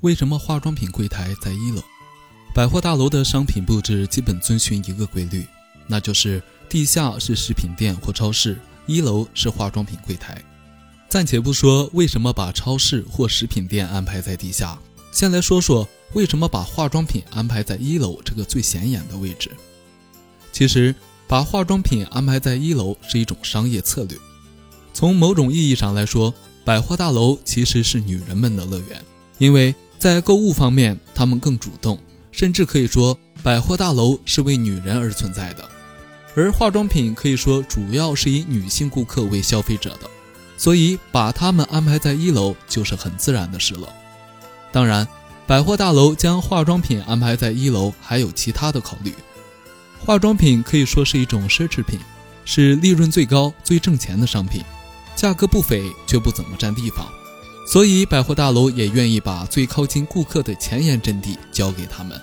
为什么化妆品柜台在一楼？百货大楼的商品布置基本遵循一个规律，那就是地下是食品店或超市，一楼是化妆品柜台。暂且不说为什么把超市或食品店安排在地下，先来说说为什么把化妆品安排在一楼这个最显眼的位置。其实，把化妆品安排在一楼是一种商业策略。从某种意义上来说，百货大楼其实是女人们的乐园，因为在购物方面，她们更主动。甚至可以说，百货大楼是为女人而存在的，而化妆品可以说主要是以女性顾客为消费者的，所以把她们安排在一楼就是很自然的事了。当然，百货大楼将化妆品安排在一楼还有其他的考虑。化妆品可以说是一种奢侈品，是利润最高、最挣钱的商品，价格不菲却不怎么占地方。所以，百货大楼也愿意把最靠近顾客的前沿阵地交给他们。